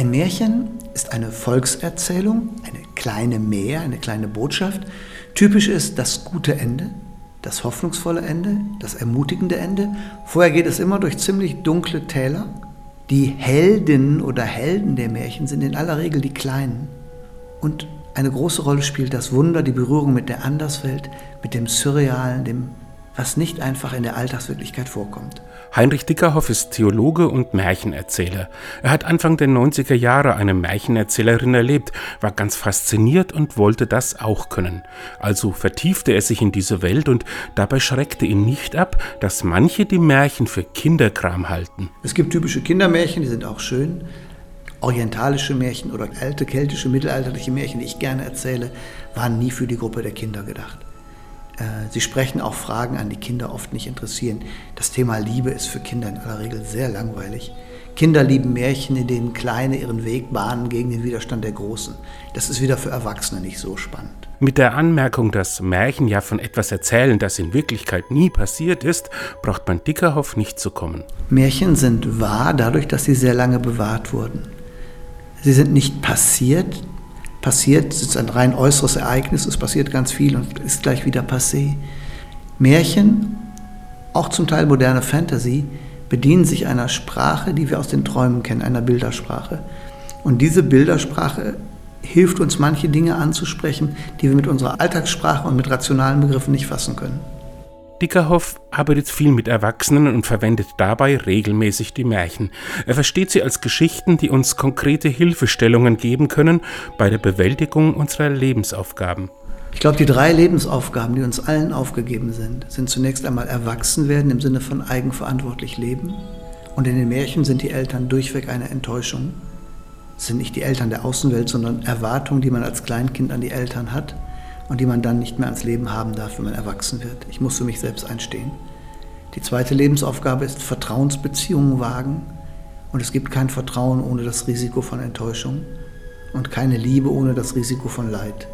Ein Märchen ist eine Volkserzählung, eine kleine Mehr, eine kleine Botschaft. Typisch ist das gute Ende, das hoffnungsvolle Ende, das ermutigende Ende. Vorher geht es immer durch ziemlich dunkle Täler. Die Heldinnen oder Helden der Märchen sind in aller Regel die Kleinen. Und eine große Rolle spielt das Wunder, die Berührung mit der Anderswelt, mit dem Surrealen, dem was nicht einfach in der Alltagswirklichkeit vorkommt. Heinrich Dickerhoff ist Theologe und Märchenerzähler. Er hat Anfang der 90er Jahre eine Märchenerzählerin erlebt, war ganz fasziniert und wollte das auch können. Also vertiefte er sich in diese Welt und dabei schreckte ihn nicht ab, dass manche die Märchen für Kinderkram halten. Es gibt typische Kindermärchen, die sind auch schön. Orientalische Märchen oder alte keltische, mittelalterliche Märchen, die ich gerne erzähle, waren nie für die Gruppe der Kinder gedacht. Äh, sie sprechen auch Fragen an, die Kinder oft nicht interessieren. Das Thema Liebe ist für Kinder in aller Regel sehr langweilig. Kinder lieben Märchen, in denen Kleine ihren Weg bahnen gegen den Widerstand der Großen. Das ist wieder für Erwachsene nicht so spannend. Mit der Anmerkung, dass Märchen ja von etwas erzählen, das in Wirklichkeit nie passiert ist, braucht man Dickerhoff nicht zu kommen. Märchen sind wahr dadurch, dass sie sehr lange bewahrt wurden. Sie sind nicht passiert, passiert, es ist ein rein äußeres Ereignis, es passiert ganz viel und ist gleich wieder passé. Märchen, auch zum Teil moderne Fantasy, bedienen sich einer Sprache, die wir aus den Träumen kennen, einer Bildersprache. Und diese Bildersprache hilft uns, manche Dinge anzusprechen, die wir mit unserer Alltagssprache und mit rationalen Begriffen nicht fassen können. Dickerhoff arbeitet viel mit Erwachsenen und verwendet dabei regelmäßig die Märchen. Er versteht sie als Geschichten, die uns konkrete Hilfestellungen geben können bei der Bewältigung unserer Lebensaufgaben. Ich glaube, die drei Lebensaufgaben, die uns allen aufgegeben sind, sind zunächst einmal erwachsen werden im Sinne von eigenverantwortlich leben. Und in den Märchen sind die Eltern durchweg eine Enttäuschung. Es sind nicht die Eltern der Außenwelt, sondern Erwartungen, die man als Kleinkind an die Eltern hat und die man dann nicht mehr ans Leben haben darf, wenn man erwachsen wird. Ich muss für mich selbst einstehen. Die zweite Lebensaufgabe ist Vertrauensbeziehungen wagen. Und es gibt kein Vertrauen ohne das Risiko von Enttäuschung und keine Liebe ohne das Risiko von Leid.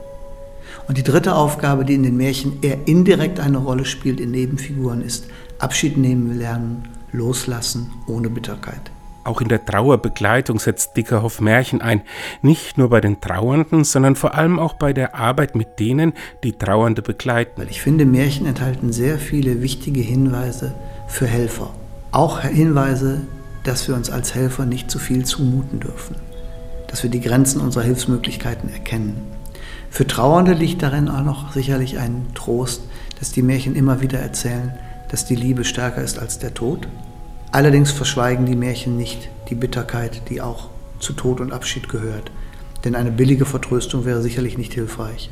Und die dritte Aufgabe, die in den Märchen eher indirekt eine Rolle spielt in Nebenfiguren, ist Abschied nehmen lernen, loslassen ohne Bitterkeit. Auch in der Trauerbegleitung setzt Dickerhoff Märchen ein, nicht nur bei den Trauernden, sondern vor allem auch bei der Arbeit mit denen, die Trauernde begleiten. Ich finde, Märchen enthalten sehr viele wichtige Hinweise für Helfer. Auch Hinweise, dass wir uns als Helfer nicht zu viel zumuten dürfen, dass wir die Grenzen unserer Hilfsmöglichkeiten erkennen. Für Trauernde liegt darin auch noch sicherlich ein Trost, dass die Märchen immer wieder erzählen, dass die Liebe stärker ist als der Tod Allerdings verschweigen die Märchen nicht die Bitterkeit, die auch zu Tod und Abschied gehört. Denn eine billige Vertröstung wäre sicherlich nicht hilfreich.